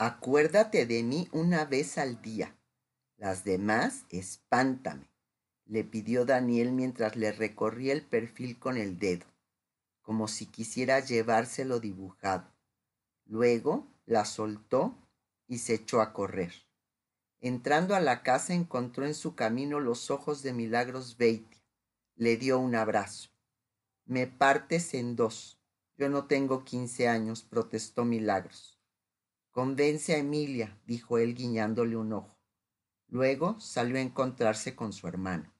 Acuérdate de mí una vez al día. Las demás, espántame, le pidió Daniel mientras le recorría el perfil con el dedo, como si quisiera llevárselo dibujado. Luego la soltó y se echó a correr. Entrando a la casa encontró en su camino los ojos de Milagros Beatty. Le dio un abrazo. Me partes en dos. Yo no tengo quince años, protestó Milagros. Convence a Emilia, dijo él guiñándole un ojo. Luego salió a encontrarse con su hermano.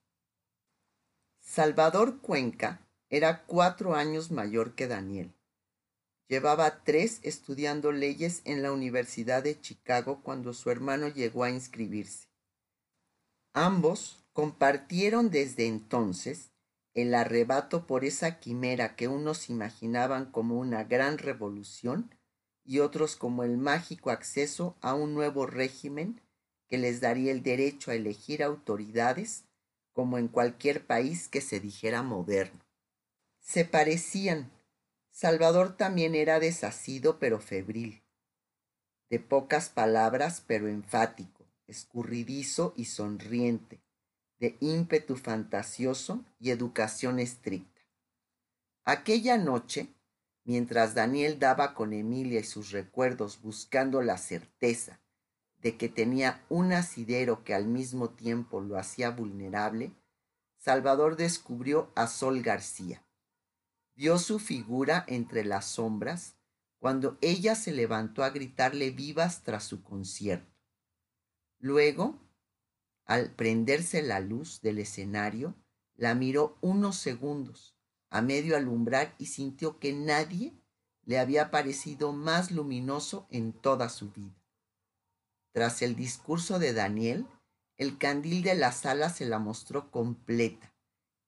Salvador Cuenca era cuatro años mayor que Daniel. Llevaba tres estudiando leyes en la Universidad de Chicago cuando su hermano llegó a inscribirse. Ambos compartieron desde entonces el arrebato por esa quimera que unos imaginaban como una gran revolución y otros como el mágico acceso a un nuevo régimen que les daría el derecho a elegir autoridades como en cualquier país que se dijera moderno. Se parecían Salvador también era desasido pero febril, de pocas palabras pero enfático, escurridizo y sonriente, de ímpetu fantasioso y educación estricta. Aquella noche, mientras Daniel daba con Emilia y sus recuerdos buscando la certeza de que tenía un asidero que al mismo tiempo lo hacía vulnerable, Salvador descubrió a Sol García vio su figura entre las sombras cuando ella se levantó a gritarle vivas tras su concierto. Luego, al prenderse la luz del escenario, la miró unos segundos a medio alumbrar y sintió que nadie le había parecido más luminoso en toda su vida. Tras el discurso de Daniel, el candil de la sala se la mostró completa,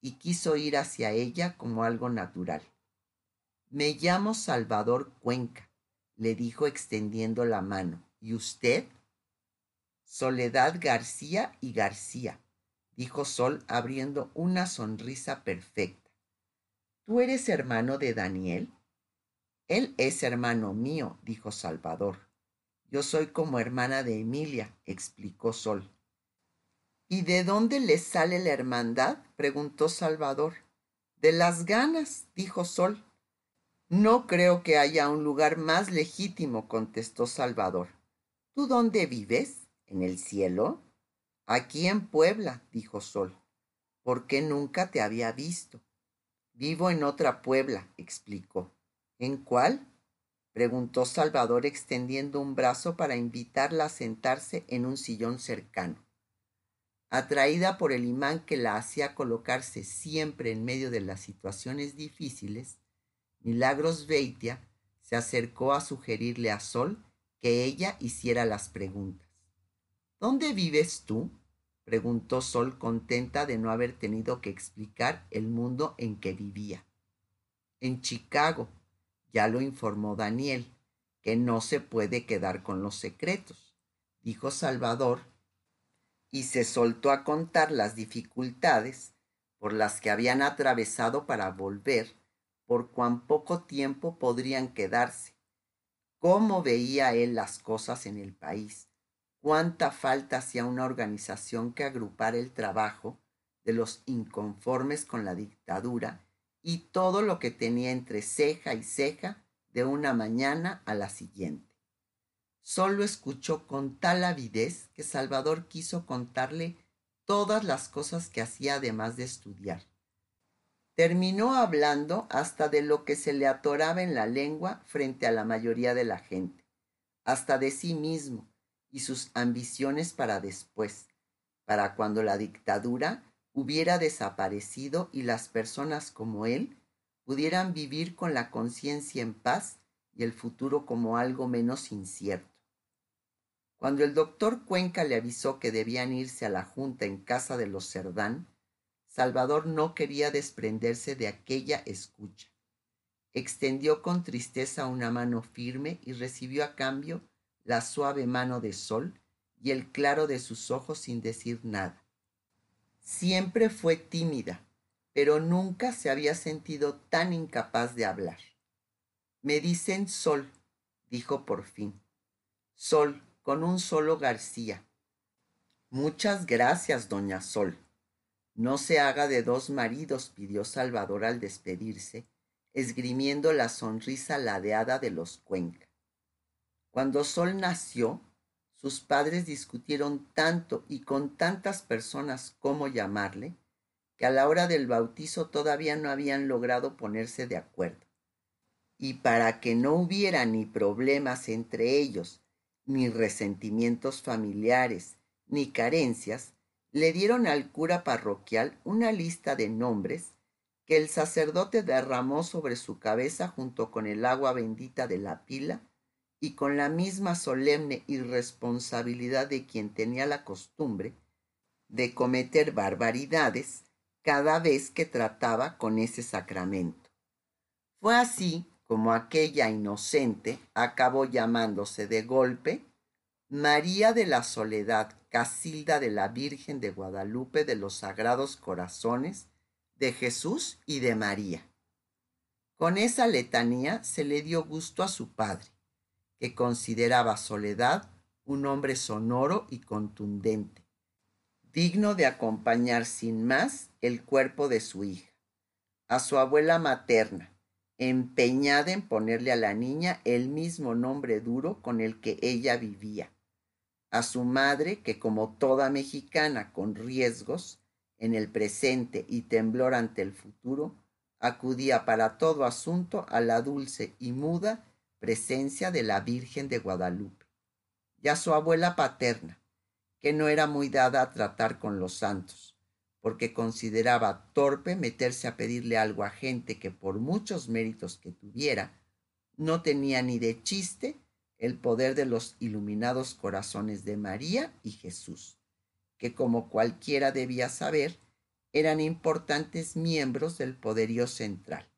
y quiso ir hacia ella como algo natural. Me llamo Salvador Cuenca, le dijo extendiendo la mano. ¿Y usted? Soledad García y García, dijo Sol abriendo una sonrisa perfecta. ¿Tú eres hermano de Daniel? Él es hermano mío, dijo Salvador. Yo soy como hermana de Emilia, explicó Sol. ¿Y de dónde le sale la hermandad? preguntó Salvador. De las ganas, dijo Sol. No creo que haya un lugar más legítimo, contestó Salvador. ¿Tú dónde vives? ¿En el cielo? Aquí en Puebla, dijo Sol. ¿Por qué nunca te había visto? Vivo en otra Puebla, explicó. ¿En cuál? preguntó Salvador extendiendo un brazo para invitarla a sentarse en un sillón cercano. Atraída por el imán que la hacía colocarse siempre en medio de las situaciones difíciles, Milagros Beitia se acercó a sugerirle a Sol que ella hiciera las preguntas. ¿Dónde vives tú? Preguntó Sol contenta de no haber tenido que explicar el mundo en que vivía. En Chicago, ya lo informó Daniel, que no se puede quedar con los secretos, dijo Salvador y se soltó a contar las dificultades por las que habían atravesado para volver, por cuán poco tiempo podrían quedarse, cómo veía él las cosas en el país, cuánta falta hacía una organización que agrupara el trabajo de los inconformes con la dictadura y todo lo que tenía entre ceja y ceja de una mañana a la siguiente. Solo escuchó con tal avidez que Salvador quiso contarle todas las cosas que hacía además de estudiar. Terminó hablando hasta de lo que se le atoraba en la lengua frente a la mayoría de la gente, hasta de sí mismo y sus ambiciones para después, para cuando la dictadura hubiera desaparecido y las personas como él pudieran vivir con la conciencia en paz y el futuro como algo menos incierto. Cuando el doctor Cuenca le avisó que debían irse a la junta en casa de los Cerdán, Salvador no quería desprenderse de aquella escucha. Extendió con tristeza una mano firme y recibió a cambio la suave mano de sol y el claro de sus ojos sin decir nada. Siempre fue tímida, pero nunca se había sentido tan incapaz de hablar. Me dicen sol, dijo por fin. Sol, con un solo García. Muchas gracias, doña Sol. No se haga de dos maridos, pidió Salvador al despedirse, esgrimiendo la sonrisa ladeada de los Cuenca. Cuando Sol nació, sus padres discutieron tanto y con tantas personas cómo llamarle, que a la hora del bautizo todavía no habían logrado ponerse de acuerdo. Y para que no hubiera ni problemas entre ellos, ni resentimientos familiares, ni carencias, le dieron al cura parroquial una lista de nombres que el sacerdote derramó sobre su cabeza junto con el agua bendita de la pila y con la misma solemne irresponsabilidad de quien tenía la costumbre de cometer barbaridades cada vez que trataba con ese sacramento. Fue así como aquella inocente acabó llamándose de golpe María de la Soledad, Casilda de la Virgen de Guadalupe de los Sagrados Corazones, de Jesús y de María. Con esa letanía se le dio gusto a su padre que consideraba Soledad un hombre sonoro y contundente, digno de acompañar sin más el cuerpo de su hija, a su abuela materna, empeñada en ponerle a la niña el mismo nombre duro con el que ella vivía, a su madre que como toda mexicana con riesgos en el presente y temblor ante el futuro, acudía para todo asunto a la dulce y muda presencia de la Virgen de Guadalupe, y a su abuela paterna, que no era muy dada a tratar con los santos, porque consideraba torpe meterse a pedirle algo a gente que por muchos méritos que tuviera, no tenía ni de chiste el poder de los iluminados corazones de María y Jesús, que como cualquiera debía saber, eran importantes miembros del poderío central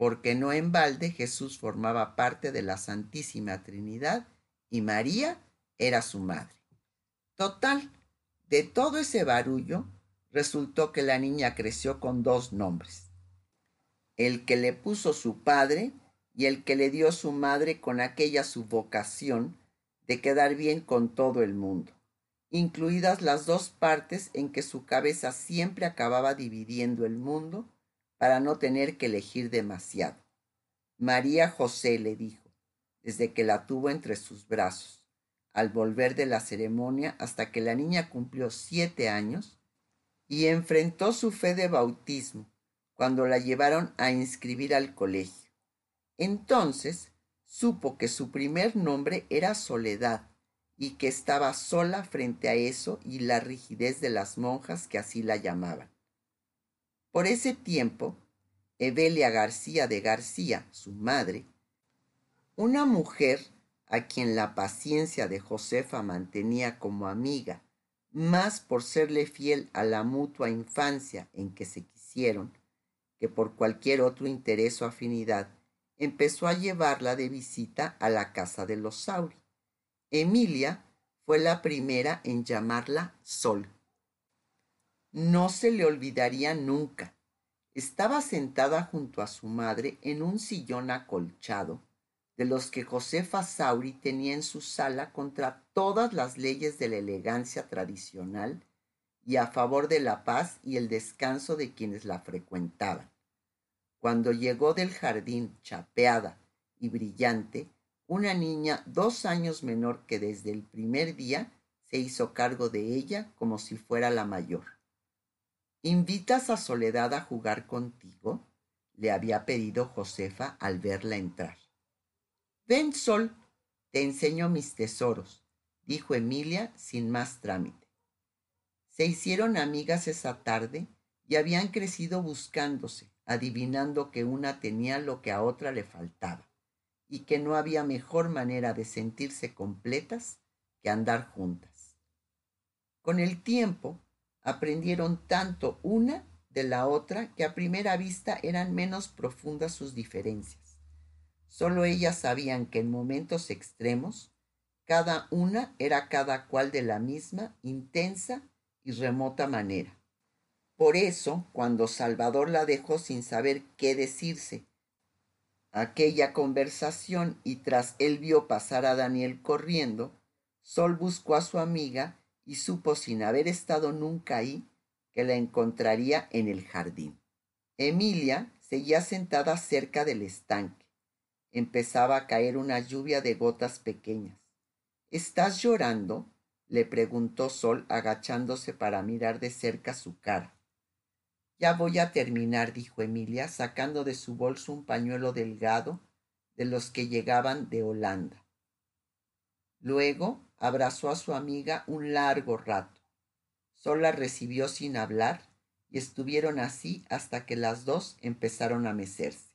porque no en balde Jesús formaba parte de la Santísima Trinidad y María era su madre. Total, de todo ese barullo, resultó que la niña creció con dos nombres, el que le puso su padre y el que le dio su madre con aquella su vocación de quedar bien con todo el mundo, incluidas las dos partes en que su cabeza siempre acababa dividiendo el mundo para no tener que elegir demasiado. María José le dijo, desde que la tuvo entre sus brazos, al volver de la ceremonia hasta que la niña cumplió siete años y enfrentó su fe de bautismo cuando la llevaron a inscribir al colegio. Entonces supo que su primer nombre era Soledad y que estaba sola frente a eso y la rigidez de las monjas que así la llamaban. Por ese tiempo, Evelia García de García, su madre, una mujer a quien la paciencia de Josefa mantenía como amiga, más por serle fiel a la mutua infancia en que se quisieron, que por cualquier otro interés o afinidad, empezó a llevarla de visita a la casa de los Sauri. Emilia fue la primera en llamarla Sol no se le olvidaría nunca. Estaba sentada junto a su madre en un sillón acolchado, de los que Josefa Sauri tenía en su sala contra todas las leyes de la elegancia tradicional y a favor de la paz y el descanso de quienes la frecuentaban. Cuando llegó del jardín chapeada y brillante, una niña dos años menor que desde el primer día se hizo cargo de ella como si fuera la mayor. ¿Invitas a Soledad a jugar contigo? le había pedido Josefa al verla entrar. Ven, Sol, te enseño mis tesoros, dijo Emilia sin más trámite. Se hicieron amigas esa tarde y habían crecido buscándose, adivinando que una tenía lo que a otra le faltaba y que no había mejor manera de sentirse completas que andar juntas. Con el tiempo, aprendieron tanto una de la otra que a primera vista eran menos profundas sus diferencias. Solo ellas sabían que en momentos extremos, cada una era cada cual de la misma, intensa y remota manera. Por eso, cuando Salvador la dejó sin saber qué decirse, aquella conversación y tras él vio pasar a Daniel corriendo, Sol buscó a su amiga y supo sin haber estado nunca ahí que la encontraría en el jardín. Emilia seguía sentada cerca del estanque. Empezaba a caer una lluvia de gotas pequeñas. ¿Estás llorando? le preguntó Sol agachándose para mirar de cerca su cara. Ya voy a terminar, dijo Emilia, sacando de su bolso un pañuelo delgado de los que llegaban de Holanda. Luego abrazó a su amiga un largo rato. Sol la recibió sin hablar y estuvieron así hasta que las dos empezaron a mecerse.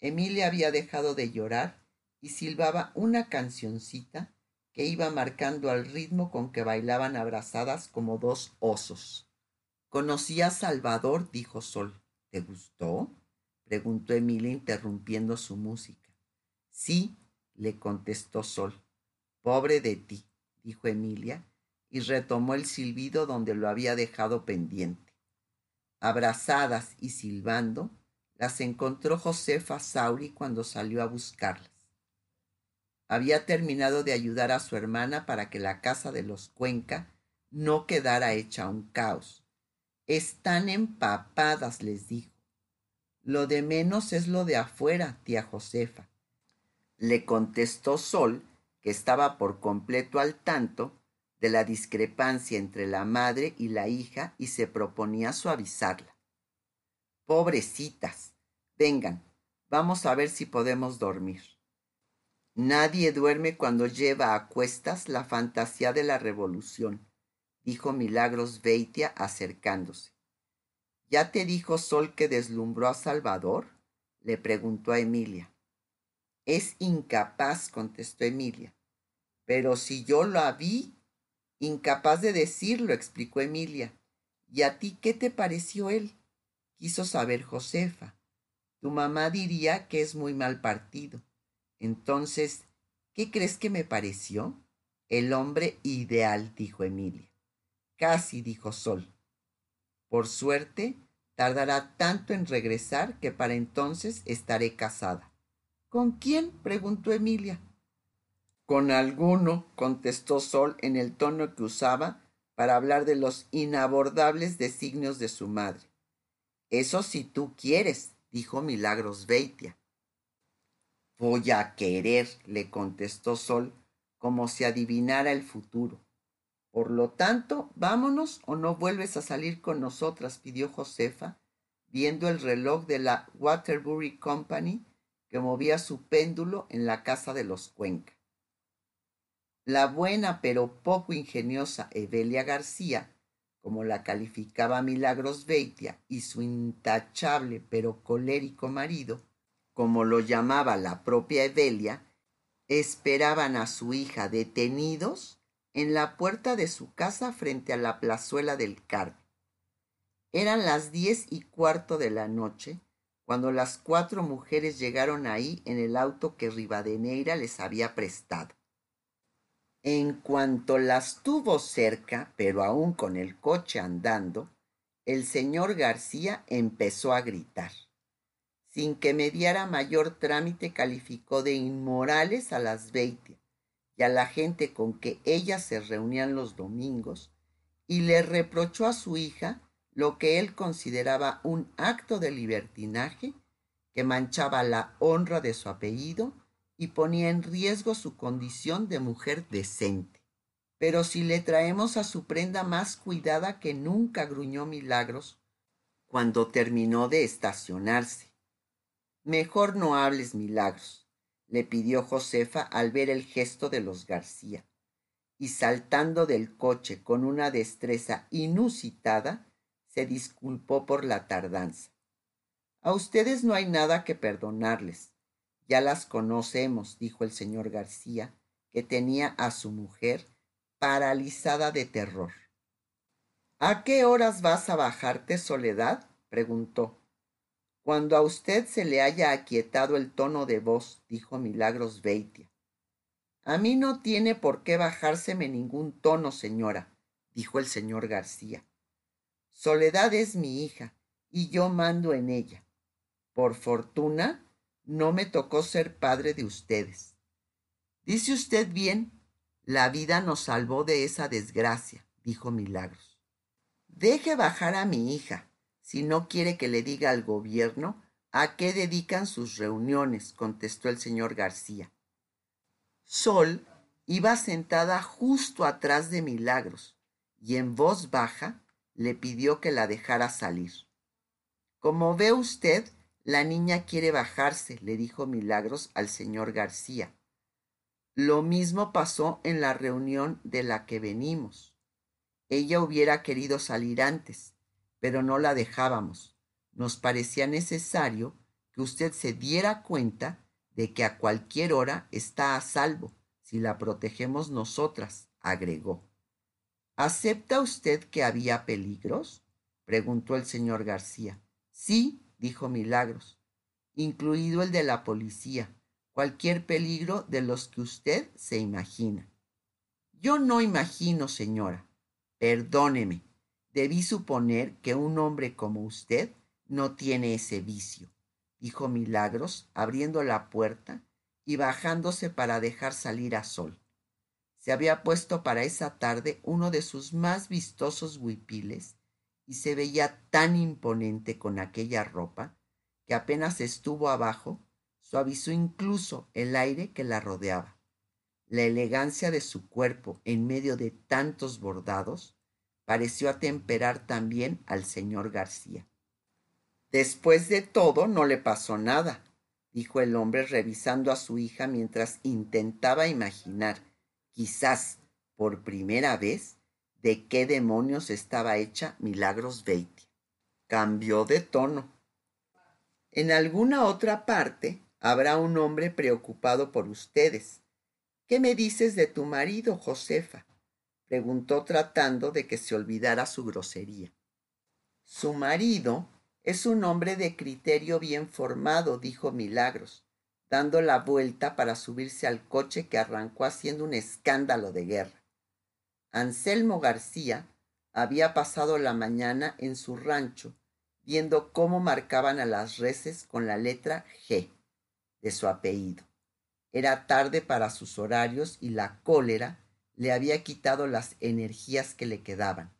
Emilia había dejado de llorar y silbaba una cancioncita que iba marcando al ritmo con que bailaban abrazadas como dos osos. Conocí a Salvador, dijo Sol. ¿Te gustó? preguntó Emilia interrumpiendo su música. Sí, le contestó Sol. Pobre de ti, dijo Emilia, y retomó el silbido donde lo había dejado pendiente. Abrazadas y silbando, las encontró Josefa Sauri cuando salió a buscarlas. Había terminado de ayudar a su hermana para que la casa de los Cuenca no quedara hecha un caos están empapadas, les dijo. Lo de menos es lo de afuera, tía Josefa. Le contestó Sol, que estaba por completo al tanto de la discrepancia entre la madre y la hija y se proponía suavizarla. Pobrecitas, vengan, vamos a ver si podemos dormir. Nadie duerme cuando lleva a cuestas la fantasía de la revolución dijo Milagros Beitia acercándose. ¿Ya te dijo Sol que deslumbró a Salvador? le preguntó a Emilia. Es incapaz, contestó Emilia. Pero si yo la vi, incapaz de decirlo, explicó Emilia. ¿Y a ti qué te pareció él? Quiso saber Josefa. Tu mamá diría que es muy mal partido. Entonces, ¿qué crees que me pareció? El hombre ideal, dijo Emilia. Casi, dijo Sol. Por suerte, tardará tanto en regresar que para entonces estaré casada. ¿Con quién? preguntó Emilia. Con alguno, contestó Sol en el tono que usaba para hablar de los inabordables designios de su madre. Eso si tú quieres, dijo Milagros Beitia. Voy a querer, le contestó Sol, como si adivinara el futuro. Por lo tanto, vámonos o no vuelves a salir con nosotras, pidió Josefa, viendo el reloj de la Waterbury Company que movía su péndulo en la casa de los Cuenca. La buena pero poco ingeniosa Evelia García, como la calificaba Milagros Beitia, y su intachable pero colérico marido, como lo llamaba la propia Evelia, esperaban a su hija detenidos en la puerta de su casa frente a la plazuela del Carmen. Eran las diez y cuarto de la noche cuando las cuatro mujeres llegaron ahí en el auto que Rivadeneira les había prestado. En cuanto las tuvo cerca, pero aún con el coche andando, el señor García empezó a gritar. Sin que mediara mayor trámite calificó de inmorales a las veinte y a la gente con que ellas se reunían los domingos, y le reprochó a su hija lo que él consideraba un acto de libertinaje que manchaba la honra de su apellido y ponía en riesgo su condición de mujer decente. Pero si le traemos a su prenda más cuidada que nunca gruñó Milagros cuando terminó de estacionarse. Mejor no hables, Milagros le pidió Josefa al ver el gesto de los García, y saltando del coche con una destreza inusitada, se disculpó por la tardanza. A ustedes no hay nada que perdonarles. Ya las conocemos, dijo el señor García, que tenía a su mujer paralizada de terror. ¿A qué horas vas a bajarte, Soledad? preguntó. Cuando a usted se le haya aquietado el tono de voz, dijo Milagros Beitia. A mí no tiene por qué bajárseme ningún tono, señora, dijo el señor García. Soledad es mi hija y yo mando en ella. Por fortuna, no me tocó ser padre de ustedes. Dice usted bien, la vida nos salvó de esa desgracia, dijo Milagros. Deje bajar a mi hija, si no quiere que le diga al gobierno a qué dedican sus reuniones, contestó el señor García. Sol iba sentada justo atrás de Milagros y en voz baja le pidió que la dejara salir. Como ve usted, la niña quiere bajarse, le dijo Milagros al señor García. Lo mismo pasó en la reunión de la que venimos. Ella hubiera querido salir antes, pero no la dejábamos. Nos parecía necesario que usted se diera cuenta de que a cualquier hora está a salvo si la protegemos nosotras, agregó. ¿Acepta usted que había peligros? preguntó el señor García. Sí, dijo Milagros, incluido el de la policía, cualquier peligro de los que usted se imagina. Yo no imagino, señora. Perdóneme, debí suponer que un hombre como usted no tiene ese vicio, dijo Milagros, abriendo la puerta y bajándose para dejar salir a Sol. Se había puesto para esa tarde uno de sus más vistosos huipiles y se veía tan imponente con aquella ropa que apenas estuvo abajo, suavizó incluso el aire que la rodeaba. La elegancia de su cuerpo en medio de tantos bordados pareció atemperar también al señor García. Después de todo, no le pasó nada dijo el hombre revisando a su hija mientras intentaba imaginar, quizás por primera vez, de qué demonios estaba hecha Milagros Beatty. Cambió de tono. En alguna otra parte habrá un hombre preocupado por ustedes. ¿Qué me dices de tu marido, Josefa? preguntó tratando de que se olvidara su grosería. Su marido es un hombre de criterio bien formado, dijo Milagros, dando la vuelta para subirse al coche que arrancó haciendo un escándalo de guerra. Anselmo García había pasado la mañana en su rancho viendo cómo marcaban a las reses con la letra G de su apellido. Era tarde para sus horarios y la cólera le había quitado las energías que le quedaban.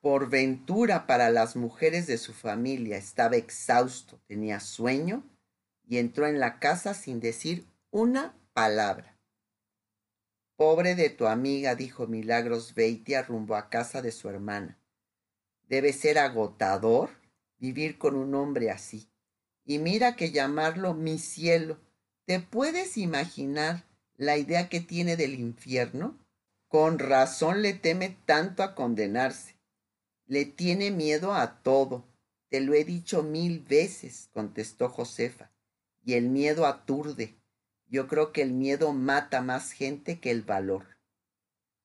Por ventura para las mujeres de su familia estaba exhausto, tenía sueño y entró en la casa sin decir una palabra. Pobre de tu amiga, dijo Milagros Beitia rumbo a casa de su hermana. Debe ser agotador vivir con un hombre así. Y mira que llamarlo mi cielo. ¿Te puedes imaginar la idea que tiene del infierno? Con razón le teme tanto a condenarse. Le tiene miedo a todo. Te lo he dicho mil veces, contestó Josefa. Y el miedo aturde. Yo creo que el miedo mata más gente que el valor.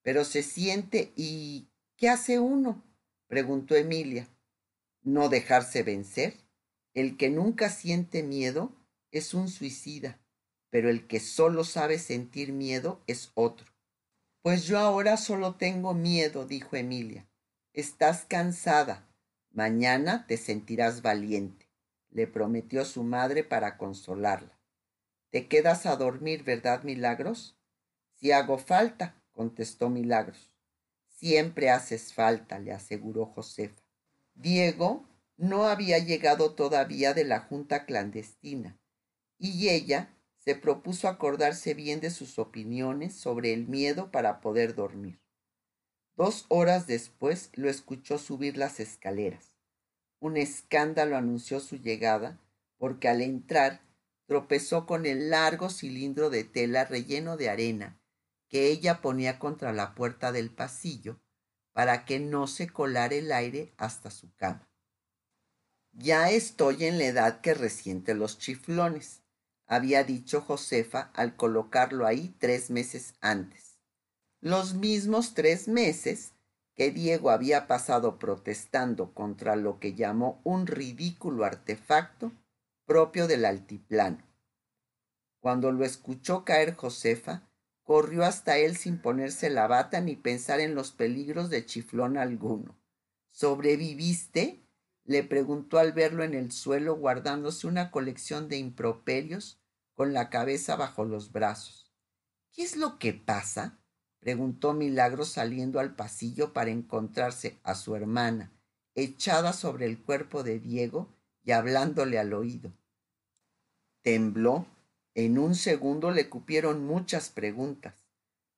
Pero se siente y... ¿qué hace uno? preguntó Emilia. No dejarse vencer. El que nunca siente miedo es un suicida, pero el que solo sabe sentir miedo es otro. Pues yo ahora solo tengo miedo, dijo Emilia. Estás cansada. Mañana te sentirás valiente, le prometió su madre para consolarla. Te quedas a dormir, ¿verdad, Milagros? Si hago falta, contestó Milagros. Siempre haces falta, le aseguró Josefa. Diego no había llegado todavía de la junta clandestina, y ella se propuso acordarse bien de sus opiniones sobre el miedo para poder dormir. Dos horas después lo escuchó subir las escaleras. Un escándalo anunció su llegada porque al entrar tropezó con el largo cilindro de tela relleno de arena que ella ponía contra la puerta del pasillo para que no se colara el aire hasta su cama. Ya estoy en la edad que resiente los chiflones, había dicho Josefa al colocarlo ahí tres meses antes los mismos tres meses que Diego había pasado protestando contra lo que llamó un ridículo artefacto propio del altiplano. Cuando lo escuchó caer Josefa, corrió hasta él sin ponerse la bata ni pensar en los peligros de chiflón alguno. ¿Sobreviviste? le preguntó al verlo en el suelo guardándose una colección de improperios con la cabeza bajo los brazos. ¿Qué es lo que pasa? Preguntó Milagro saliendo al pasillo para encontrarse a su hermana, echada sobre el cuerpo de Diego y hablándole al oído. Tembló. En un segundo le cupieron muchas preguntas.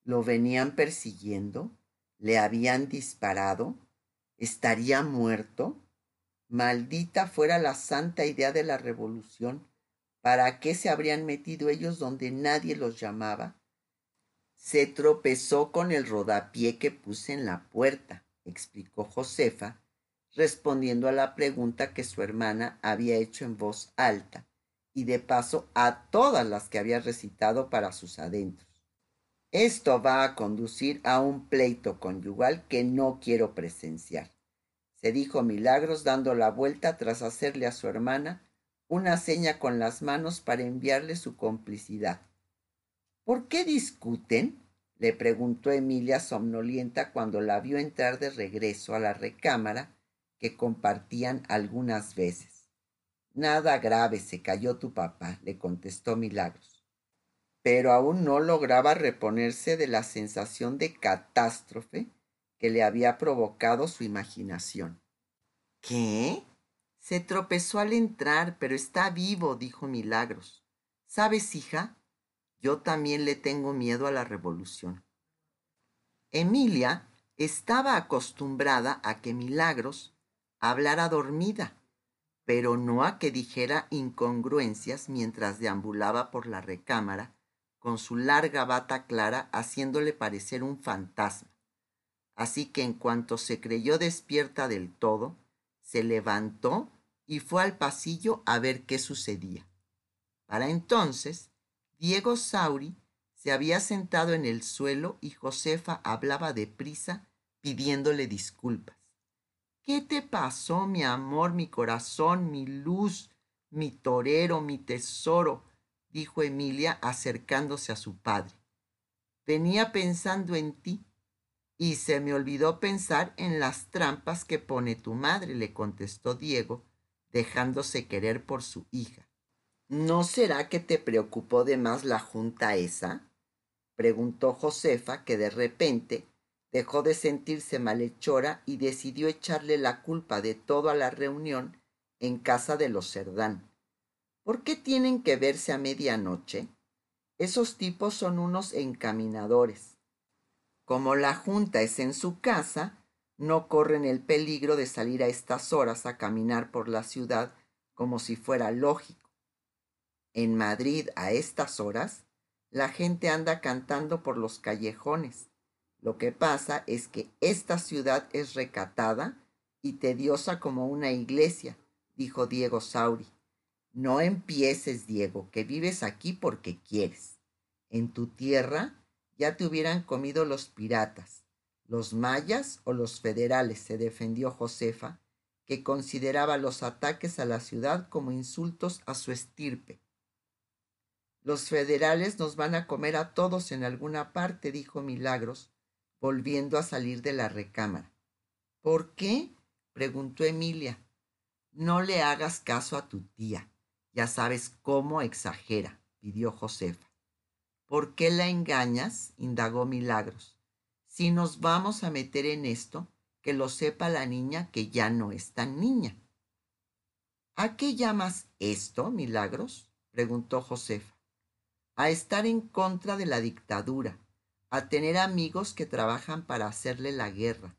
¿Lo venían persiguiendo? ¿Le habían disparado? ¿Estaría muerto? Maldita fuera la santa idea de la revolución. ¿Para qué se habrían metido ellos donde nadie los llamaba? Se tropezó con el rodapié que puse en la puerta, explicó Josefa, respondiendo a la pregunta que su hermana había hecho en voz alta y de paso a todas las que había recitado para sus adentros. Esto va a conducir a un pleito conyugal que no quiero presenciar, se dijo Milagros dando la vuelta tras hacerle a su hermana una seña con las manos para enviarle su complicidad. ¿Por qué discuten? le preguntó Emilia somnolienta cuando la vio entrar de regreso a la recámara que compartían algunas veces. Nada grave, se cayó tu papá, le contestó Milagros. Pero aún no lograba reponerse de la sensación de catástrofe que le había provocado su imaginación. ¿Qué? Se tropezó al entrar, pero está vivo, dijo Milagros. ¿Sabes, hija? Yo también le tengo miedo a la revolución. Emilia estaba acostumbrada a que Milagros hablara dormida, pero no a que dijera incongruencias mientras deambulaba por la recámara con su larga bata clara haciéndole parecer un fantasma. Así que en cuanto se creyó despierta del todo, se levantó y fue al pasillo a ver qué sucedía. Para entonces, Diego Sauri se había sentado en el suelo y Josefa hablaba deprisa pidiéndole disculpas. ¿Qué te pasó, mi amor, mi corazón, mi luz, mi torero, mi tesoro? dijo Emilia acercándose a su padre. Venía pensando en ti y se me olvidó pensar en las trampas que pone tu madre, le contestó Diego, dejándose querer por su hija. ¿No será que te preocupó de más la junta esa? preguntó Josefa, que de repente dejó de sentirse malhechora y decidió echarle la culpa de todo a la reunión en casa de los Cerdán. ¿Por qué tienen que verse a medianoche? Esos tipos son unos encaminadores. Como la junta es en su casa, no corren el peligro de salir a estas horas a caminar por la ciudad como si fuera lógico. En Madrid a estas horas, la gente anda cantando por los callejones. Lo que pasa es que esta ciudad es recatada y tediosa como una iglesia, dijo Diego Sauri. No empieces, Diego, que vives aquí porque quieres. En tu tierra ya te hubieran comido los piratas, los mayas o los federales, se defendió Josefa, que consideraba los ataques a la ciudad como insultos a su estirpe. Los federales nos van a comer a todos en alguna parte, dijo Milagros, volviendo a salir de la recámara. ¿Por qué? preguntó Emilia. No le hagas caso a tu tía. Ya sabes cómo exagera, pidió Josefa. ¿Por qué la engañas? indagó Milagros. Si nos vamos a meter en esto, que lo sepa la niña que ya no es tan niña. ¿A qué llamas esto, Milagros? preguntó Josefa a estar en contra de la dictadura, a tener amigos que trabajan para hacerle la guerra,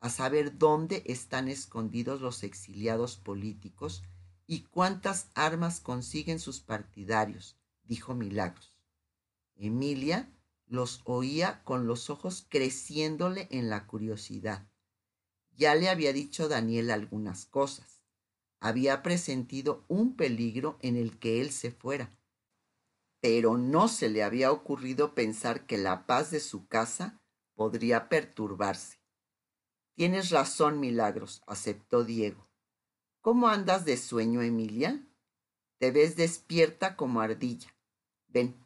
a saber dónde están escondidos los exiliados políticos y cuántas armas consiguen sus partidarios, dijo Milagros. Emilia los oía con los ojos creciéndole en la curiosidad. Ya le había dicho Daniel algunas cosas. Había presentido un peligro en el que él se fuera, pero no se le había ocurrido pensar que la paz de su casa podría perturbarse. Tienes razón, Milagros, aceptó Diego. ¿Cómo andas de sueño, Emilia? Te ves despierta como ardilla. Ven,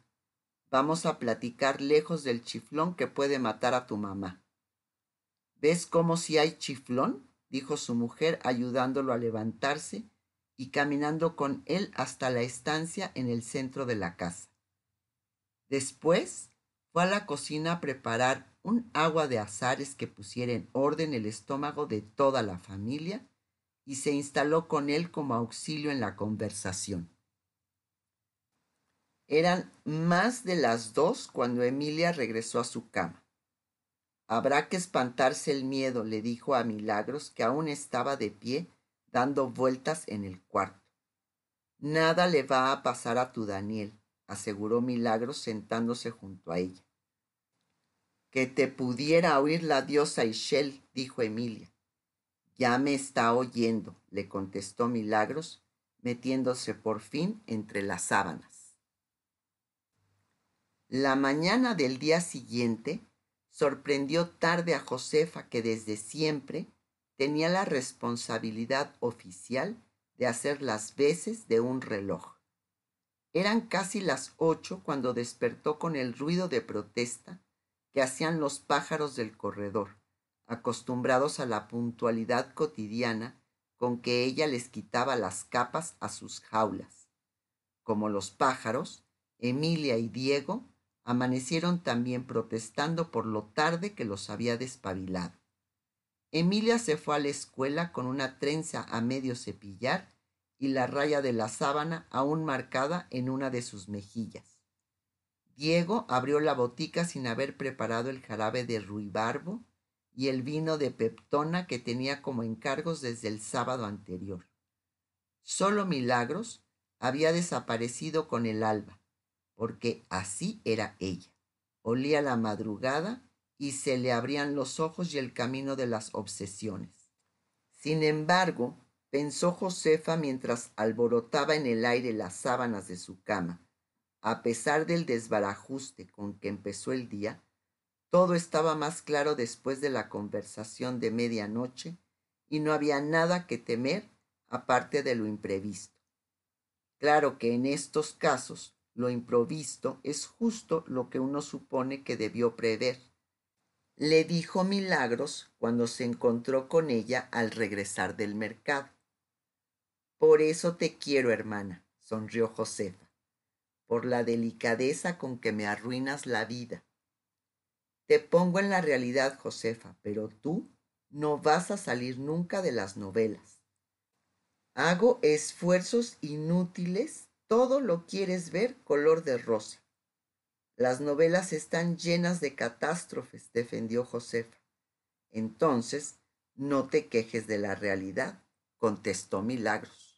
vamos a platicar lejos del chiflón que puede matar a tu mamá. ¿Ves cómo si hay chiflón? dijo su mujer, ayudándolo a levantarse y caminando con él hasta la estancia en el centro de la casa. Después fue a la cocina a preparar un agua de azares que pusiera en orden el estómago de toda la familia y se instaló con él como auxilio en la conversación. Eran más de las dos cuando Emilia regresó a su cama. Habrá que espantarse el miedo, le dijo a Milagros, que aún estaba de pie, dando vueltas en el cuarto. Nada le va a pasar a tu Daniel, aseguró Milagros sentándose junto a ella. Que te pudiera oír la diosa Ishel, dijo Emilia. Ya me está oyendo, le contestó Milagros, metiéndose por fin entre las sábanas. La mañana del día siguiente sorprendió tarde a Josefa que desde siempre tenía la responsabilidad oficial de hacer las veces de un reloj. Eran casi las ocho cuando despertó con el ruido de protesta que hacían los pájaros del corredor, acostumbrados a la puntualidad cotidiana con que ella les quitaba las capas a sus jaulas. Como los pájaros, Emilia y Diego amanecieron también protestando por lo tarde que los había despabilado. Emilia se fue a la escuela con una trenza a medio cepillar y la raya de la sábana aún marcada en una de sus mejillas. Diego abrió la botica sin haber preparado el jarabe de ruibarbo y el vino de peptona que tenía como encargos desde el sábado anterior. Solo Milagros había desaparecido con el alba, porque así era ella. Olía la madrugada y se le abrían los ojos y el camino de las obsesiones. Sin embargo, pensó Josefa mientras alborotaba en el aire las sábanas de su cama, a pesar del desbarajuste con que empezó el día, todo estaba más claro después de la conversación de medianoche y no había nada que temer aparte de lo imprevisto. Claro que en estos casos lo improvisto es justo lo que uno supone que debió prever. Le dijo Milagros cuando se encontró con ella al regresar del mercado. Por eso te quiero, hermana, sonrió Josefa por la delicadeza con que me arruinas la vida. Te pongo en la realidad, Josefa, pero tú no vas a salir nunca de las novelas. Hago esfuerzos inútiles, todo lo quieres ver color de rosa. Las novelas están llenas de catástrofes, defendió Josefa. Entonces, no te quejes de la realidad, contestó Milagros.